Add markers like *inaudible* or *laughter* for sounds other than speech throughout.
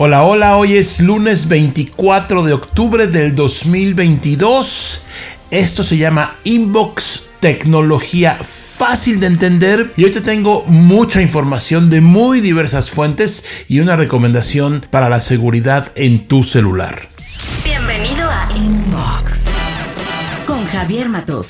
Hola, hola, hoy es lunes 24 de octubre del 2022. Esto se llama Inbox Tecnología fácil de entender y hoy te tengo mucha información de muy diversas fuentes y una recomendación para la seguridad en tu celular. Bienvenido a Inbox con Javier Matuk,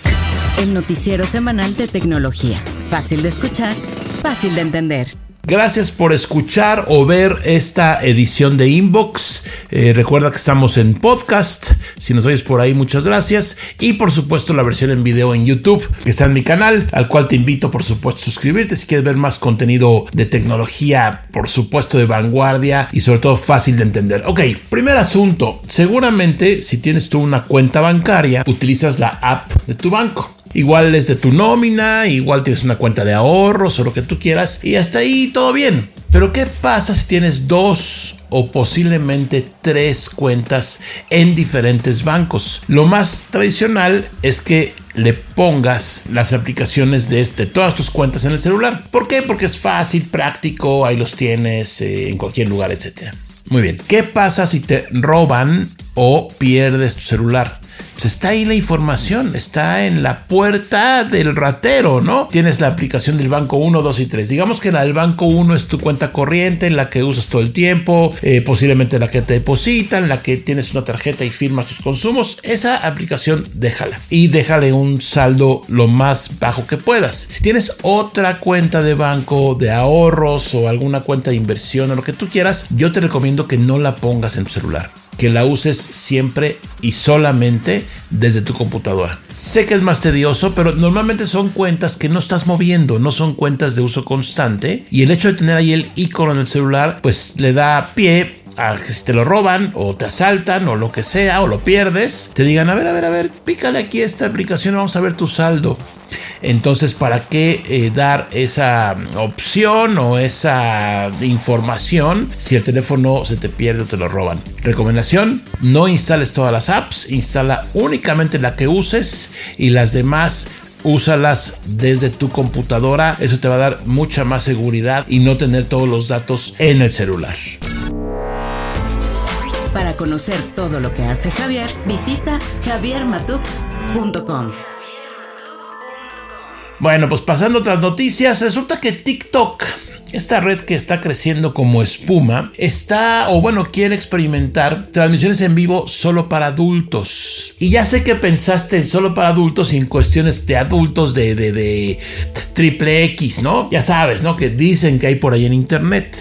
el noticiero semanal de tecnología. Fácil de escuchar, fácil de entender. Gracias por escuchar o ver esta edición de Inbox. Eh, recuerda que estamos en podcast. Si nos oyes por ahí, muchas gracias. Y por supuesto la versión en video en YouTube que está en mi canal, al cual te invito por supuesto a suscribirte si quieres ver más contenido de tecnología, por supuesto de vanguardia y sobre todo fácil de entender. Ok, primer asunto. Seguramente si tienes tú una cuenta bancaria, utilizas la app de tu banco. Igual es de tu nómina, igual tienes una cuenta de ahorros o lo que tú quieras y hasta ahí todo bien. Pero ¿qué pasa si tienes dos o posiblemente tres cuentas en diferentes bancos? Lo más tradicional es que le pongas las aplicaciones de, este, todas tus cuentas en el celular. ¿Por qué? Porque es fácil, práctico, ahí los tienes eh, en cualquier lugar, etc. Muy bien. ¿Qué pasa si te roban o pierdes tu celular? Pues está ahí la información, está en la puerta del ratero, ¿no? Tienes la aplicación del banco 1, 2 y 3. Digamos que la del banco 1 es tu cuenta corriente, en la que usas todo el tiempo, eh, posiblemente la que te depositan, la que tienes una tarjeta y firmas tus consumos. Esa aplicación déjala y déjale un saldo lo más bajo que puedas. Si tienes otra cuenta de banco, de ahorros o alguna cuenta de inversión o lo que tú quieras, yo te recomiendo que no la pongas en tu celular que la uses siempre y solamente desde tu computadora. Sé que es más tedioso, pero normalmente son cuentas que no estás moviendo, no son cuentas de uso constante y el hecho de tener ahí el icono en el celular pues le da pie a que si te lo roban o te asaltan o lo que sea o lo pierdes, te digan, a ver, a ver, a ver, pícale aquí esta aplicación, vamos a ver tu saldo. Entonces, ¿para qué eh, dar esa opción o esa información si el teléfono se te pierde o te lo roban? Recomendación, no instales todas las apps, instala únicamente la que uses y las demás úsalas desde tu computadora. Eso te va a dar mucha más seguridad y no tener todos los datos en el celular. Para conocer todo lo que hace Javier, visita javiermatuk.com. Bueno, pues pasando otras noticias, resulta que TikTok esta red que está creciendo como espuma está, o bueno, quiere experimentar transmisiones en vivo solo para adultos. Y ya sé que pensaste en solo para adultos sin cuestiones de adultos de, de, de triple X, ¿no? Ya sabes, ¿no? Que dicen que hay por ahí en internet.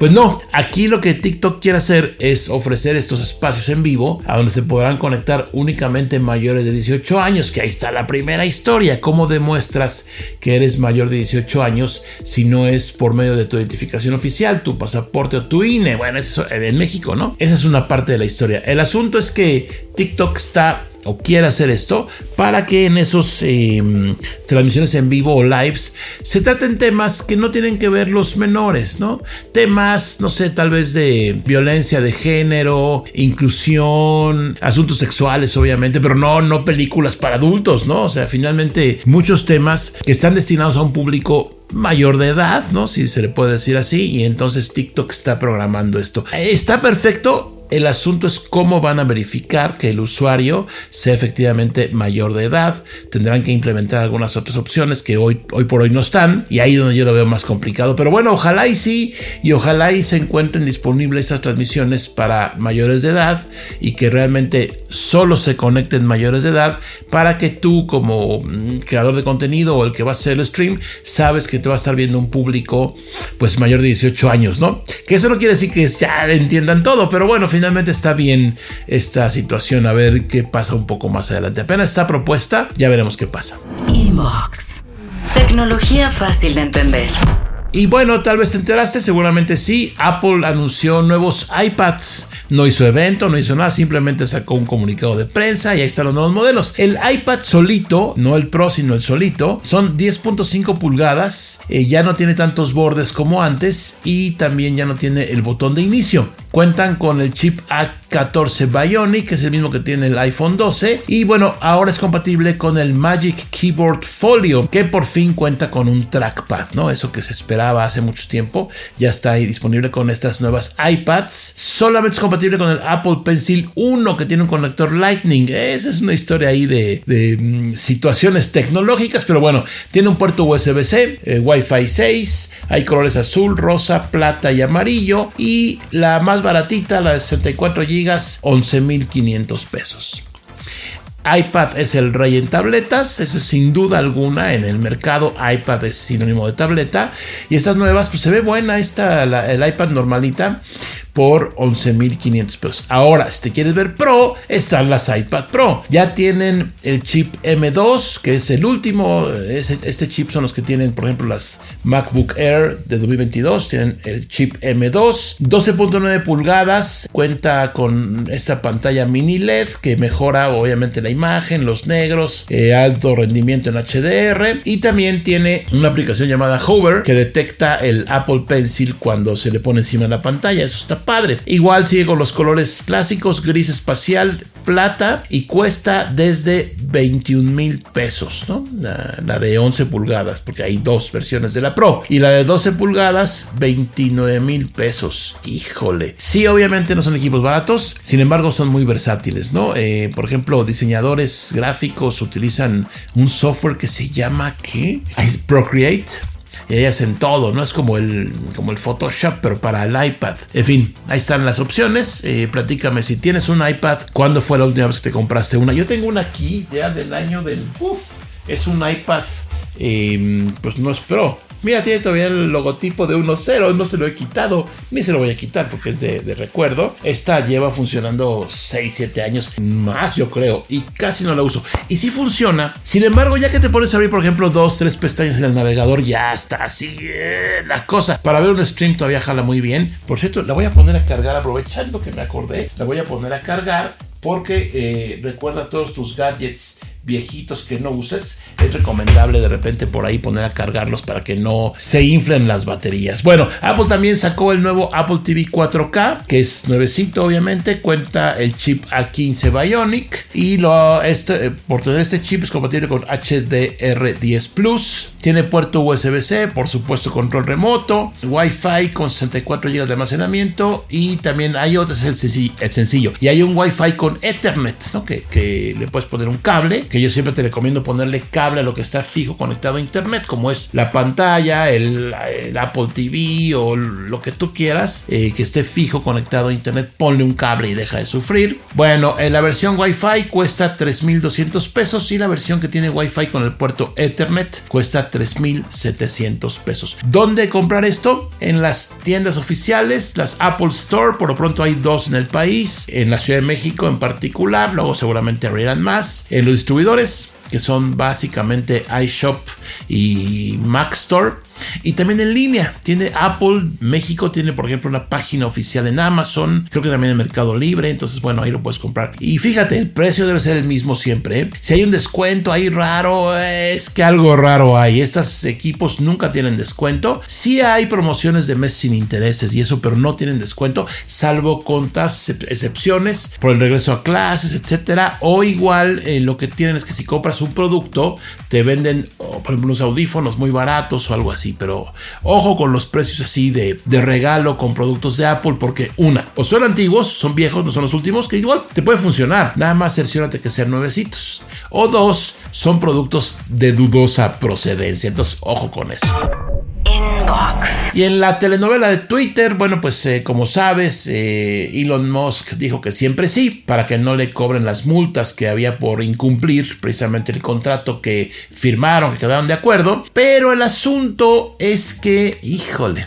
Pues no, aquí lo que TikTok quiere hacer es ofrecer estos espacios en vivo a donde se podrán conectar únicamente mayores de 18 años, que ahí está la primera historia. ¿Cómo demuestras que eres mayor de 18 años si no es por medio de tu identificación oficial, tu pasaporte o tu INE? Bueno, eso en México, ¿no? Esa es una parte de la historia. El asunto es que TikTok está o quiere hacer esto para que en esos em, transmisiones en vivo o lives se traten temas que no tienen que ver los menores, ¿no? Temas, no sé, tal vez de violencia de género, inclusión, asuntos sexuales, obviamente, pero no, no películas para adultos, ¿no? O sea, finalmente muchos temas que están destinados a un público mayor de edad, ¿no? Si se le puede decir así, y entonces TikTok está programando esto. Está perfecto el asunto es cómo van a verificar que el usuario sea efectivamente mayor de edad. Tendrán que implementar algunas otras opciones que hoy, hoy por hoy no están. Y ahí donde yo lo veo más complicado. Pero bueno, ojalá y sí. Y ojalá y se encuentren disponibles esas transmisiones para mayores de edad. Y que realmente solo se conecten mayores de edad. Para que tú como mm, creador de contenido o el que va a hacer el stream, sabes que te va a estar viendo un público pues mayor de 18 años, ¿no? Que eso no quiere decir que ya entiendan todo. Pero bueno, finalmente está bien esta situación. A ver qué pasa un poco más adelante. Apenas está propuesta, ya veremos qué pasa. Inbox. Tecnología fácil de entender. Y bueno, tal vez te enteraste, seguramente sí. Apple anunció nuevos iPads no hizo evento, no hizo nada, simplemente sacó un comunicado de prensa y ahí están los nuevos modelos. El iPad solito, no el Pro, sino el solito, son 10.5 pulgadas, eh, ya no tiene tantos bordes como antes y también ya no tiene el botón de inicio. Cuentan con el chip A14 Bionic, que es el mismo que tiene el iPhone 12. Y bueno, ahora es compatible con el Magic Keyboard Folio, que por fin cuenta con un trackpad, ¿no? Eso que se esperaba hace mucho tiempo. Ya está ahí disponible con estas nuevas iPads. Solamente es compatible con el Apple Pencil 1, que tiene un conector Lightning. Esa es una historia ahí de, mm, situaciones tecnológicas, pero bueno, tiene un puerto USB-C, eh, Wi-Fi 6, hay colores azul, rosa, plata y amarillo. Y la más baratita, la de 64 GB, 11.500 pesos. iPad es el rey en tabletas, eso es sin duda alguna en el mercado iPad es sinónimo de tableta. Y estas nuevas pues se ve buena esta el iPad normalita por 11.500 pesos. Ahora, si te quieres ver Pro, están las iPad Pro. Ya tienen el chip M2, que es el último. Este chip son los que tienen, por ejemplo, las MacBook Air de 2022. Tienen el chip M2, 12.9 pulgadas. Cuenta con esta pantalla mini LED que mejora obviamente la imagen, los negros, eh, alto rendimiento en HDR. Y también tiene una aplicación llamada Hover que detecta el Apple Pencil cuando se le pone encima de la pantalla. Eso está padre. Igual sigue con los colores clásicos, gris espacial, plata y cuesta desde 21 mil pesos, ¿no? La, de 11 pulgadas, porque hay dos versiones de la Pro. Y la de 12 pulgadas, 29 mil pesos. Híjole. Sí, obviamente no son equipos baratos, sin embargo son muy versátiles, ¿no? Eh, por ejemplo, diseñadores gráficos utilizan un software que se llama, ¿qué? Procreate y ahí hacen todo, ¿no? Es como el, como el Photoshop, pero para el iPad. En fin, ahí están las opciones. Eh, platícame si tienes un iPad, ¿cuándo fue la última vez que te compraste una? Yo tengo una aquí, ya del año del... Uf, es un iPad, eh, pues no es Pro Mira, tiene todavía el logotipo de 1.0, no se lo he quitado, ni se lo voy a quitar porque es de, recuerdo. Esta lleva funcionando 6, 7 años más, yo creo, y casi no la uso. Y sí funciona, sin embargo, ya que te pones a abrir, por ejemplo, dos, tres pestañas en el navegador, ya está así eh, la cosa. Para ver un stream todavía jala muy bien. Por cierto, la voy a poner a cargar, aprovechando que me acordé, la voy a poner a cargar porque eh, recuerda todos tus gadgets viejitos que no uses, es recomendable de repente por ahí poner a cargarlos para que no se inflen las baterías. Bueno, Apple también sacó el nuevo Apple TV 4K, que es nuevecito obviamente, cuenta el chip A15 Bionic y lo, este, eh, por tener este chip es compatible con HDR10 Plus, tiene puerto USB-C, por supuesto control remoto, Wi-Fi con 64 GB de almacenamiento y también hay otro, es el sencillo, y hay un Wi-Fi con Ethernet, que le puedes poner un cable que yo siempre te recomiendo ponerle cable a lo que está fijo conectado a internet, como es la pantalla, el, Apple TV o lo que tú quieras, eh, que esté fijo conectado a internet, ponle un cable y deja de sufrir. Bueno, en la versión Wi-Fi cuesta 3.200 pesos y la versión que tiene Wi-Fi con el puerto Ethernet cuesta 3.700 pesos. ¿Dónde comprar esto? En las tiendas oficiales, las Apple Store, por lo pronto hay dos en el país, en la Ciudad de México en particular, luego seguramente abrirán más, en los distribuidores que son básicamente iShop y Mac Store y también en línea. Tiene Apple México, tiene por ejemplo una página oficial en Amazon, creo que también en Mercado Libre, entonces bueno, ahí lo puedes comprar. Y fíjate, el precio debe ser el mismo siempre. ¿eh? Si hay un descuento ahí raro, es que algo raro hay. Estos equipos nunca tienen descuento. Sí hay promociones de mes sin intereses y eso, pero no tienen descuento, salvo contas excepciones por el regreso a clases, etcétera. O igual eh, lo que tienen es que si compras un producto, te venden, por ejemplo, unos audífonos muy baratos o algo así pero ojo con los precios así de, de regalo con productos de Apple, porque una, o son antiguos, son viejos, no son los últimos, que igual te puede funcionar, nada más cerciórate que sean nuevecitos. O dos, son productos de dudosa procedencia, entonces ojo con eso. Y en la telenovela de Twitter, bueno, pues eh, como sabes, eh, Elon Musk dijo que siempre sí, para que no le cobren las multas que había por incumplir precisamente el contrato que firmaron, que quedaron de acuerdo. Pero el asunto es que, híjole,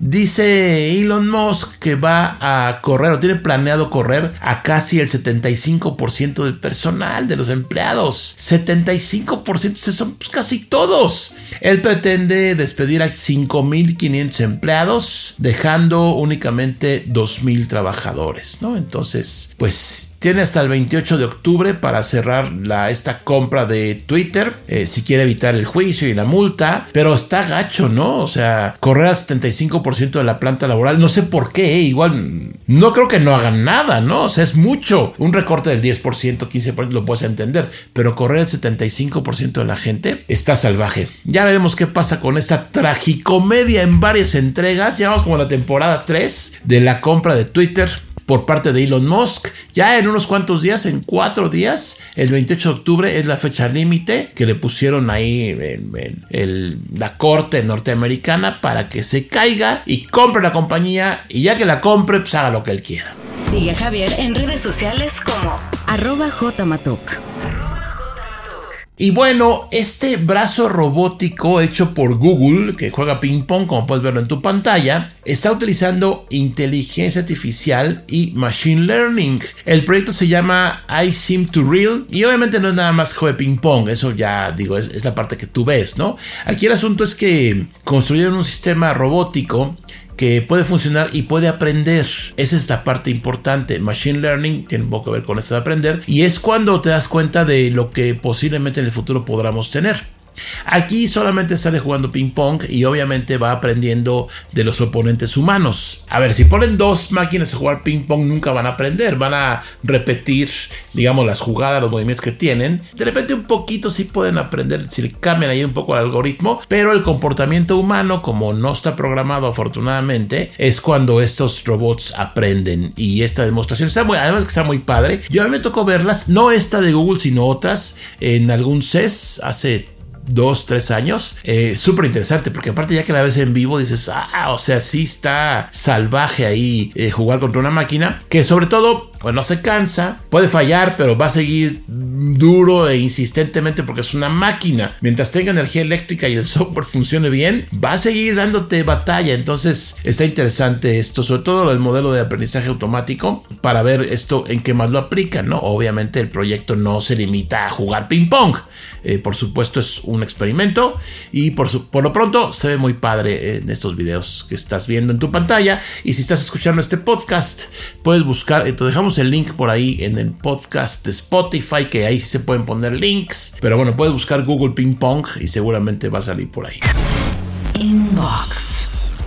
Dice Elon Musk que va a correr o tiene planeado correr a casi el 75% del personal de los empleados. 75% son pues, casi todos. Él pretende despedir a 5.500 empleados, dejando únicamente 2.000 trabajadores, ¿no? Entonces, pues Tiene hasta el 28 de octubre para cerrar esta compra de Twitter, eh, si quiere evitar el juicio y la multa, pero está gacho, ¿no? O sea, correr al 75% de la planta laboral, no sé por qué, ¿eh? igual no creo que no hagan nada, ¿no? O sea, es mucho. Un recorte del 10%, 15% lo puedes entender, pero correr el 75% de la gente está salvaje. Ya veremos qué pasa con esta tragicomedia en varias entregas. Ya vamos como la temporada 3 de la compra de Twitter por parte de Elon Musk. Ya en unos cuantos días, en cuatro días, el 28 de octubre es la fecha límite que le pusieron ahí en, la corte norteamericana para que se caiga y compre la compañía y ya que la compre, pues haga lo que él quiera. Sigue Javier en redes sociales como arroba jmatok. Y bueno, este brazo robótico hecho por Google, que juega ping pong, como puedes verlo en tu pantalla, está utilizando inteligencia artificial y machine learning. El proyecto se llama I Seem to Real y obviamente no es nada más juego de ping pong, eso ya digo, es, es la parte que tú ves, ¿no? Aquí el asunto es que construyeron un sistema robótico que puede funcionar y puede aprender. Esa es la parte importante. Machine Learning tiene un poco que ver con esto de aprender y es cuando te das cuenta de lo que posiblemente en el futuro podamos tener. Aquí solamente sale jugando ping pong y obviamente va aprendiendo de los oponentes humanos. A ver, si ponen dos máquinas a jugar ping pong nunca van a aprender, van a repetir, digamos, las jugadas, los movimientos que tienen. De repente un poquito sí pueden aprender si le cambian ahí un poco el algoritmo, pero el comportamiento humano, como no está programado afortunadamente, es cuando estos robots aprenden. Y esta demostración está muy, además que está muy padre. Yo a mí me tocó verlas, no esta de Google, sino otras en algún CES hace dos, tres años. Eh, Súper interesante, porque aparte ya que la ves en vivo dices, ah, o sea, sí está salvaje ahí eh, jugar contra una máquina, que sobre todo, pues no se cansa, puede fallar, pero va a seguir duro e insistentemente porque es una máquina. Mientras tenga energía eléctrica y el *laughs* software funcione bien, va a seguir dándote batalla. Entonces está interesante esto, sobre todo el modelo de aprendizaje automático, para ver esto en qué más lo aplican, ¿no? Obviamente el proyecto no se limita a jugar ping pong. Eh, por supuesto es un experimento y por, por lo pronto se ve muy padre en estos videos que estás viendo en tu pantalla y si estás escuchando este podcast puedes buscar, te dejamos el link por ahí en el podcast de Spotify que ahí se pueden poner links, pero bueno, puedes buscar Google Ping Pong y seguramente va a salir por ahí. Inbox.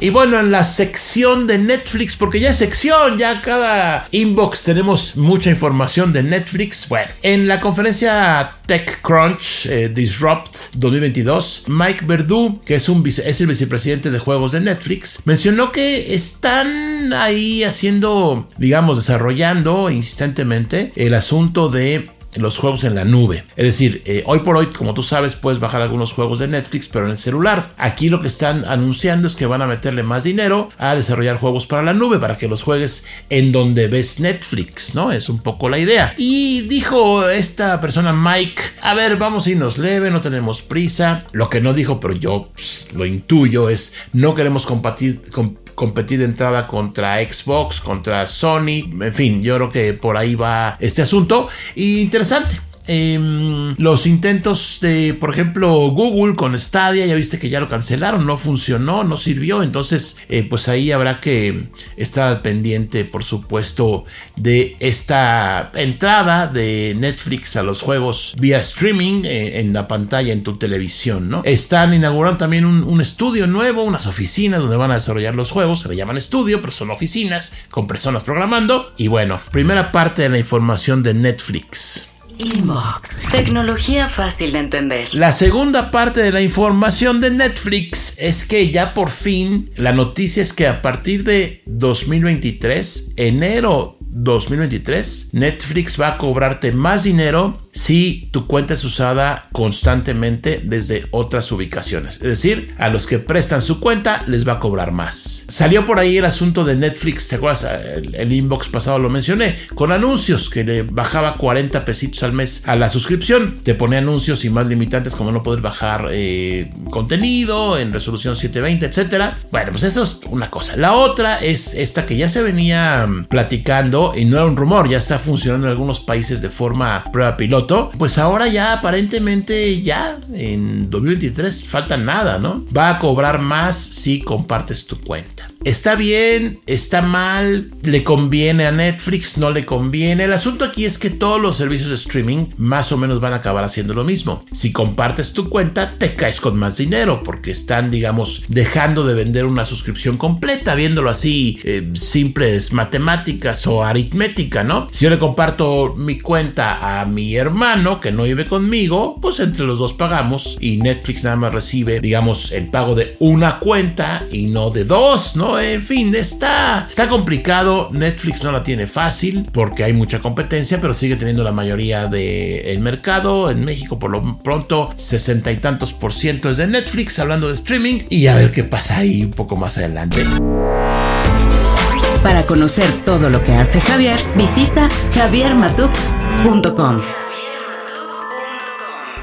Y bueno, en la sección de Netflix, porque ya es sección, ya cada inbox tenemos mucha información de Netflix. Bueno, en la conferencia TechCrunch eh, Disrupt 2022, Mike Verdu, que es, un es el vicepresidente de juegos de Netflix, mencionó que están ahí haciendo, digamos, desarrollando insistentemente el asunto de los juegos en la nube. Es decir, eh, hoy por hoy, como tú sabes, puedes bajar algunos juegos de Netflix, pero en el celular. Aquí lo que están anunciando es que van a meterle más dinero a desarrollar juegos para la nube, para que los juegues en donde ves Netflix, ¿no? Es un poco la idea. Y dijo esta persona, Mike, a ver, vamos a irnos leve, no tenemos prisa. Lo que no dijo, pero yo pues, lo intuyo, es no queremos compartir, competir de entrada contra Xbox, contra Sony, en fin, yo creo que por ahí va este asunto. Y interesante. Em, los intentos de, por ejemplo, Google con Stadia, ya viste que ya lo cancelaron, no funcionó, no sirvió, entonces eh, pues ahí habrá que estar pendiente, por supuesto, de esta entrada de Netflix a los juegos vía streaming eh, en la pantalla en tu televisión, ¿no? Están inaugurando también un, un estudio nuevo, unas oficinas donde van a desarrollar los juegos, se le llaman estudio, pero son oficinas con personas programando. Y bueno, primera parte de la información de Netflix. Tecnología fácil de entender. La segunda parte de la información de Netflix es que ya por fin la noticia es que a partir de 2023, enero 2023, Netflix va a cobrarte más dinero si tu cuenta es usada constantemente desde otras ubicaciones. Es decir, a los que prestan su cuenta les va a cobrar más. Salió por ahí el asunto de Netflix, ¿te acuerdas? El, inbox pasado lo mencioné, con anuncios que le bajaba 40 pesitos al mes a la suscripción. Te pone anuncios y más limitantes como no poder bajar eh, contenido en resolución 720, etcétera. Bueno, pues eso es una cosa. La otra es esta que ya se venía platicando y no era un rumor, ya está funcionando en algunos países de forma prueba piloto, pues ahora ya aparentemente ya en 2023 falta nada, ¿no? Va a cobrar más si compartes tu cuenta. Está bien, está mal, le conviene a Netflix, no le conviene. El asunto aquí es que todos los servicios de streaming más o menos van a acabar haciendo lo mismo. Si compartes tu cuenta, te caes con más dinero porque están, digamos, dejando de vender una suscripción completa, viéndolo así, eh, simples matemáticas o aritmética, ¿no? Si yo le comparto mi cuenta a mi hermano que no vive conmigo, pues entre los dos pagamos y Netflix nada más recibe, digamos, el pago de una cuenta y no de dos, ¿no? En fin, está, está complicado. Netflix no la tiene fácil porque hay mucha competencia, pero sigue teniendo la mayoría del mercado. En México, por lo pronto, sesenta y tantos por ciento es de Netflix, hablando de streaming. Y a ver qué pasa ahí un poco más adelante. Para conocer todo lo que hace Javier, visita javiermatuk.com.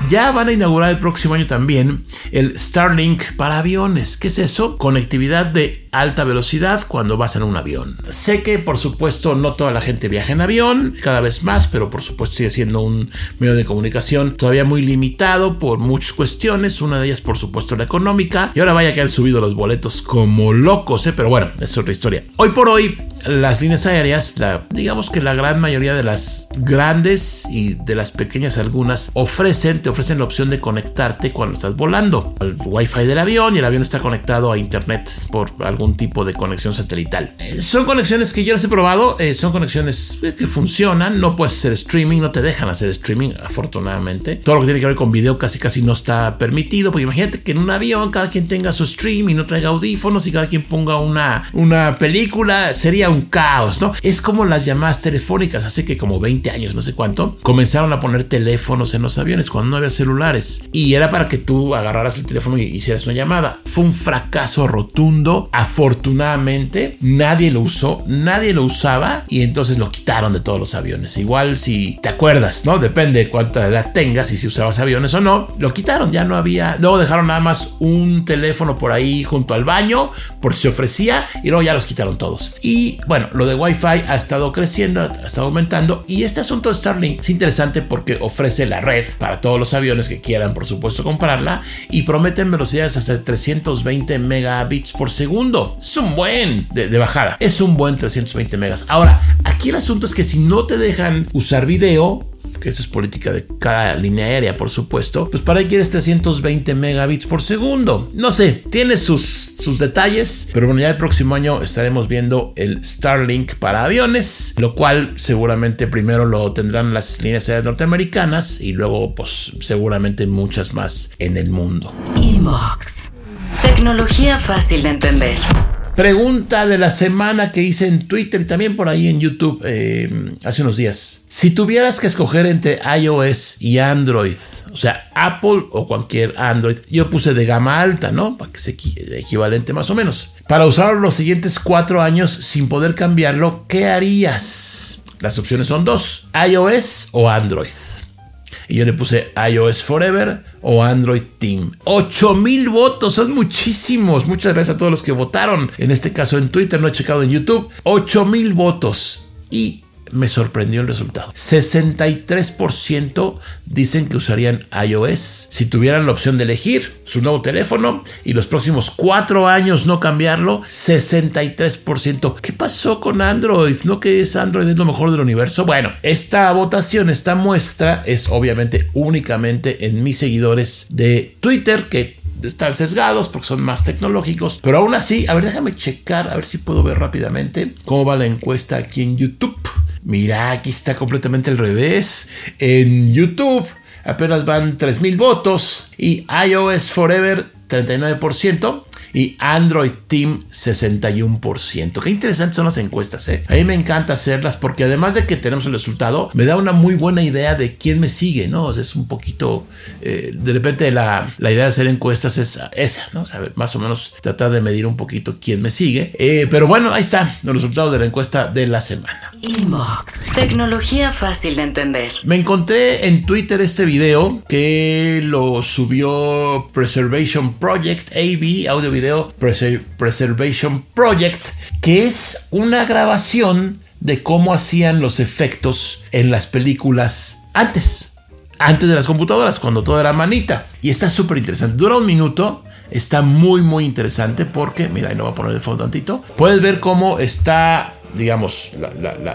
Ya van a inaugurar el próximo año también el Starlink para aviones. ¿Qué es eso? Conectividad de alta velocidad cuando vas en un avión. Sé que por supuesto no toda la gente viaja en avión, cada vez más, pero por supuesto sigue siendo un medio de comunicación todavía muy limitado por muchas cuestiones, una de ellas por supuesto la económica, y ahora vaya que han subido los boletos como locos, ¿eh? pero bueno, es otra historia. Hoy por hoy las líneas aéreas, digamos que la gran mayoría de las grandes y de las pequeñas algunas ofrecen, te ofrecen la opción de conectarte cuando estás volando al wifi del avión y el avión está conectado a internet por algún tipo de conexión satelital. Eh, son conexiones que yo las he probado, eh, son conexiones eh, que funcionan, no puedes hacer streaming, no te dejan hacer streaming, afortunadamente. Todo lo que tiene que ver con video casi casi no está permitido, porque imagínate que en un avión cada quien tenga su stream y no traiga audífonos y cada quien ponga una, una película, sería un caos, ¿no? Es como las llamadas telefónicas, hace que como 20 años, no sé cuánto, comenzaron a poner teléfonos en los aviones cuando no había celulares y era para que tú agarraras el teléfono y hicieras una llamada. Fue un fracaso rotundo, afortunadamente nadie lo usó, nadie lo usaba y entonces lo quitaron de todos los aviones. Igual si te acuerdas, ¿no? Depende de cuánta edad tengas y si usabas aviones o no, lo quitaron, ya no había, luego dejaron nada más un teléfono por ahí junto al baño por si se ofrecía y luego ya los quitaron todos. Y bueno, lo de Wi-Fi ha estado creciendo, ha estado aumentando y este asunto de Starlink es interesante porque ofrece la red para todos los aviones que quieran, por supuesto, comprarla y prometen velocidades hasta 320 megabits por segundo. Es un buen de, de bajada, es un buen 320 megas. Ahora, aquí el asunto es que si no te dejan usar video, eso es política de cada línea aérea, por supuesto, pues para ahí quieres 320 megabits por segundo. No sé, tiene sus, sus detalles, pero bueno, ya el próximo año estaremos viendo el Starlink para aviones, lo cual seguramente primero lo tendrán las líneas aéreas norteamericanas y luego, pues seguramente muchas más en el mundo. Inbox. Tecnología fácil de entender. Pregunta de la semana que hice en Twitter y también por ahí en YouTube eh, hace unos días. Si tuvieras que escoger entre iOS y Android, o sea, Apple o cualquier Android, yo puse de gama alta, ¿no? Para que sea equivalente más o menos. Para usarlo los siguientes cuatro años sin poder cambiarlo, ¿qué harías? Las opciones son dos, iOS o Android. Y yo le puse iOS Forever o Android Team. 8000 votos, son muchísimos. Muchas gracias a todos los que votaron. En este caso en Twitter, no he checado en YouTube. 8000 votos. Y me sorprendió el resultado. 63% dicen que usarían iOS si tuvieran la opción de elegir su nuevo teléfono y los próximos cuatro años no cambiarlo. 63%. ¿Qué pasó con Android? ¿No que es Android es lo mejor del universo? Bueno, esta votación, esta muestra es obviamente únicamente en mis seguidores de Twitter que están sesgados porque son más tecnológicos. Pero aún así, a ver, déjame checar, a ver si puedo ver rápidamente cómo va la encuesta aquí en YouTube. Mira, aquí está completamente al revés. En YouTube apenas van 3.000 votos y iOS Forever 39% y Android Team 61%. Qué interesantes son las encuestas, ¿eh? A mí me encanta hacerlas porque además de que tenemos el resultado, me da una muy buena idea de quién me sigue, ¿no? es un poquito, eh, de repente la, la, idea de hacer encuestas es esa, ¿no? O más o menos tratar de medir un poquito quién me sigue. Eh, pero bueno, ahí está los resultados de la encuesta de la semana. Inbox. Tecnología fácil de entender. Me encontré en Twitter este video que lo subió Preservation Project, AB, audio video Preservation Project, que es una grabación de cómo hacían los efectos en las películas antes. Antes de las computadoras, cuando todo era manita. Y está súper interesante. Dura un minuto Está muy, muy interesante porque, mira, ahí lo voy a poner de fondo tantito. Puedes ver cómo está, digamos,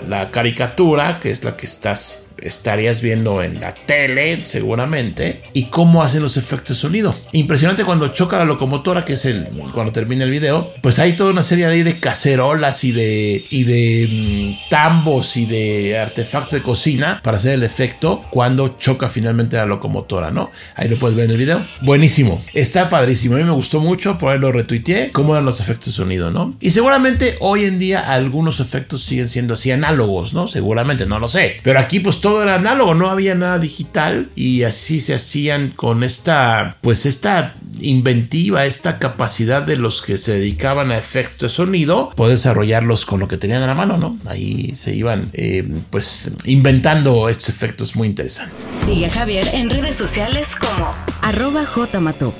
la caricatura, que es la que estás estarías viendo en la tele seguramente y cómo hacen los efectos de sonido. Impresionante cuando choca la locomotora, que es el cuando termina el video, pues hay toda una serie de, de cacerolas y de y de mm, tambos y de artefactos de cocina para hacer el efecto cuando choca finalmente la locomotora, ¿no? Ahí lo puedes ver en el video. Buenísimo, está padrísimo. A mí me gustó mucho, por ahí lo retuiteé, cómo eran los efectos de sonido, ¿no? Y seguramente hoy en día algunos efectos siguen siendo así análogos, ¿no? Seguramente, no lo sé. Pero aquí pues todo era análogo, no había nada digital y así se hacían con esta, pues esta inventiva, esta capacidad de los que se dedicaban a efectos de sonido, poder desarrollarlos con lo que tenían a la mano, ¿no? Ahí se iban, eh, pues, inventando estos efectos muy interesantes. Sigue a Javier en redes sociales como arroba jmatok.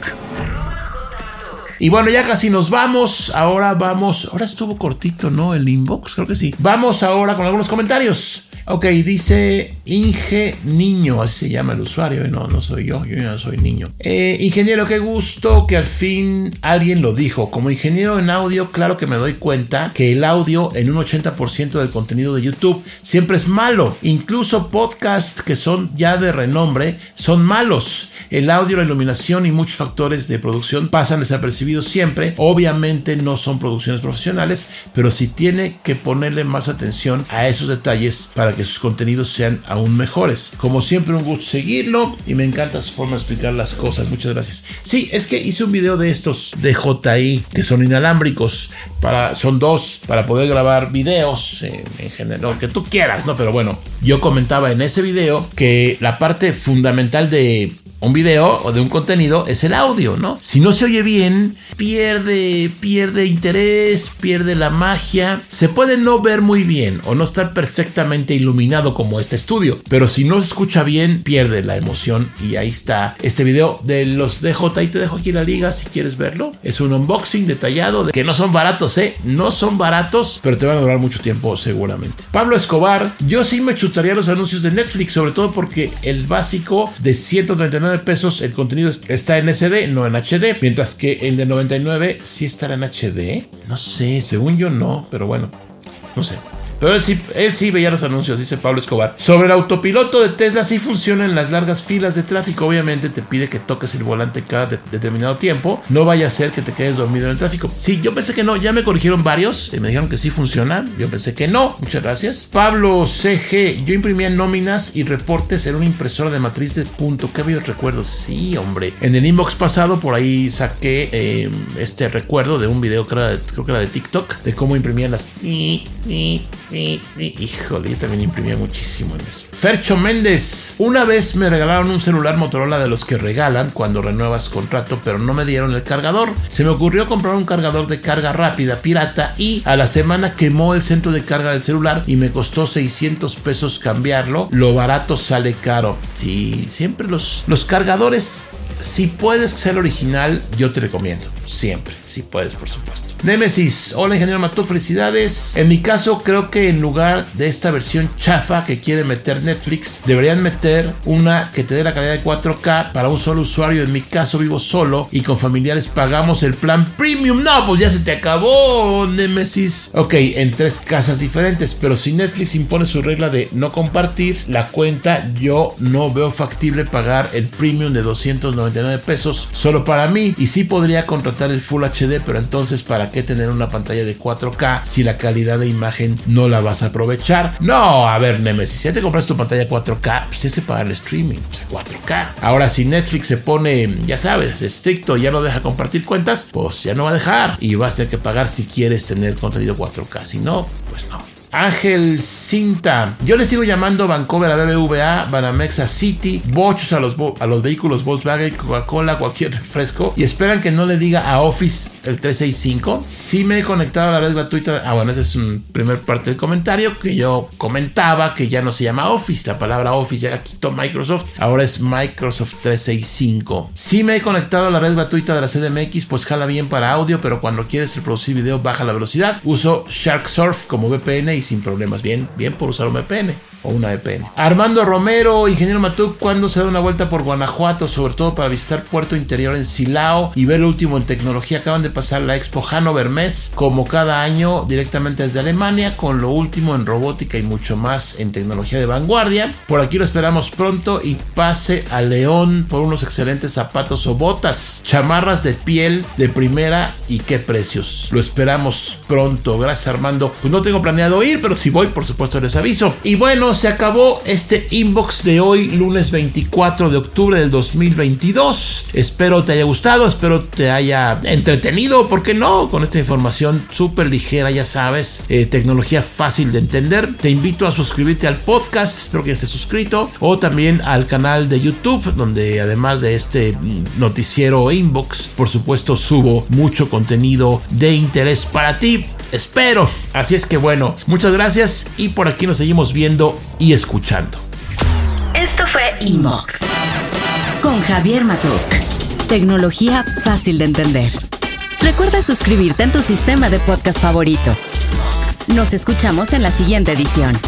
Y bueno, ya casi nos vamos. Ahora vamos. Ahora estuvo cortito, ¿no? El inbox, creo que sí. Vamos ahora con algunos comentarios. Ok, dice Inge Niño, así se llama el usuario, no, no soy yo, yo no soy niño. Eh, ingeniero, qué gusto que al fin alguien lo dijo. Como ingeniero en audio, claro que me doy cuenta que el audio en un 80% del contenido de YouTube siempre es malo. Incluso podcasts que son ya de renombre son malos. El audio, la iluminación y muchos factores de producción pasan desapercibidos siempre. Obviamente no son producciones profesionales, pero sí tiene que ponerle más atención a esos detalles para que sus contenidos sean aún mejores. Como siempre, un gusto seguirlo y me encanta su forma de explicar las cosas. Muchas gracias. Sí, es que hice un video de estos de JI que son inalámbricos. Para, son dos para poder grabar videos en general, lo que tú quieras, ¿no? Pero bueno, yo comentaba en ese video que la parte fundamental de un video o de un contenido es el audio, ¿no? Si no se oye bien, pierde, pierde interés, pierde la magia. Se puede no ver muy bien o no estar perfectamente iluminado como este estudio, pero si no se escucha bien, pierde la emoción y ahí está este video de los DJ y te dejo aquí la liga si quieres verlo. Es un unboxing detallado de que no son baratos, ¿eh? No son baratos, pero te van a durar mucho tiempo seguramente. Pablo Escobar, yo sí me chutaría los anuncios de Netflix, sobre todo porque el básico de 139 pesos el contenido está en SD, no en HD, mientras que el de 99 sí estará en HD. No sé, según yo no, pero bueno, no sé. Pero él sí, él sí veía los anuncios, dice Pablo Escobar. Sobre el autopiloto de Tesla sí funciona en las largas filas de tráfico. Obviamente te pide que toques el volante cada determinado tiempo. No vaya a ser que te quedes dormido en el tráfico. Sí, yo pensé que no. Ya me corrigieron varios y me dijeron que sí funciona. Yo pensé que no. Muchas gracias. Pablo CG. Yo imprimía nóminas y reportes en una impresora de matriz de punto. Qué bellos recuerdos. Sí, hombre. En el inbox pasado por ahí saqué eh, este recuerdo de un video que creo que era de TikTok de cómo imprimían las híjole, yo también imprimía muchísimo en eso. Fercho Méndez. Una vez me regalaron un celular Motorola de los que regalan cuando renuevas contrato, pero no me dieron el cargador. Se me ocurrió comprar un cargador de carga rápida pirata y a la semana quemó el centro de carga del celular y me costó 600 pesos cambiarlo. Lo barato sale caro. Sí, siempre los, los cargadores, si puedes ser original, yo te recomiendo. Siempre, si puedes, por supuesto. Nemesis, hola ingeniero Matú, felicidades. En mi caso, creo que en lugar de esta versión chafa que quiere meter Netflix, deberían meter una que te dé la calidad de 4K para un solo usuario. En mi caso, vivo solo y con familiares pagamos el plan premium. No, pues ya se te acabó, Nemesis. Ok, en tres casas diferentes, pero si Netflix impone su regla de no compartir la cuenta, yo no veo factible pagar el premium de 299 pesos solo para mí. Y sí podría contratar el Full HD, pero entonces para qué tener una pantalla de 4K si la calidad de imagen no la vas a aprovechar? No, a ver, Nemesis, si ya te compras tu pantalla 4K, pues tienes que pagar el streaming, 4K. Pues, Ahora, si Netflix se pone, ya sabes, estricto, ya no deja compartir cuentas, pues ya no va a dejar y vas a tener que pagar si quieres tener contenido 4K. Si no, pues no. Ángel Cinta. Yo les sigo llamando Vancouver a BBVA, Banamex a City, bochos a los, a los vehículos Volkswagen, Coca-Cola, cualquier refresco. Y esperan que no le diga a Office el 365. Si me he conectado a la red gratuita. Ah, bueno, esa es un primer parte del comentario que yo comentaba que ya no se llama Office. La palabra Office ya quitó Microsoft. Ahora es Microsoft 365. Si me he conectado a la red gratuita de la CDMX, pues jala bien para audio, pero cuando quieres reproducir video baja la velocidad. Uso Shark Surf como VPN y sin problemas. Bien, bien por usar un VPN o una VPN. Armando Romero, ingeniero Matuk, ¿cuándo se da una vuelta por Guanajuato? Sobre todo para visitar Puerto Interior en Silao y ver lo último en tecnología. Acaban de pasar la Expo Hannover Mess, como cada año, directamente desde Alemania, con lo último en robótica y mucho más en tecnología de vanguardia. Por aquí lo esperamos pronto y pase a León por unos excelentes zapatos o botas, chamarras de piel de primera y qué precios. Lo esperamos pronto. Gracias Armando. Pues no tengo planeado ir, pero si voy, por supuesto les aviso. Y bueno, se acabó este inbox de hoy, lunes 24 de octubre del 2022. Espero te haya gustado, espero te haya entretenido, ¿por qué no? Con esta información súper ligera, ya sabes, eh, tecnología fácil de entender. Te invito a suscribirte al podcast, espero que estés suscrito, o también al canal de YouTube, donde además de este noticiero inbox, por supuesto subo mucho contenido de interés para ti. Espero. Así es que bueno, muchas gracias y por aquí nos seguimos viendo y escuchando. Esto fue Inbox con Javier Matuk. Tecnología fácil de entender. Recuerda suscribirte en tu sistema de podcast favorito. Nos escuchamos en la siguiente edición.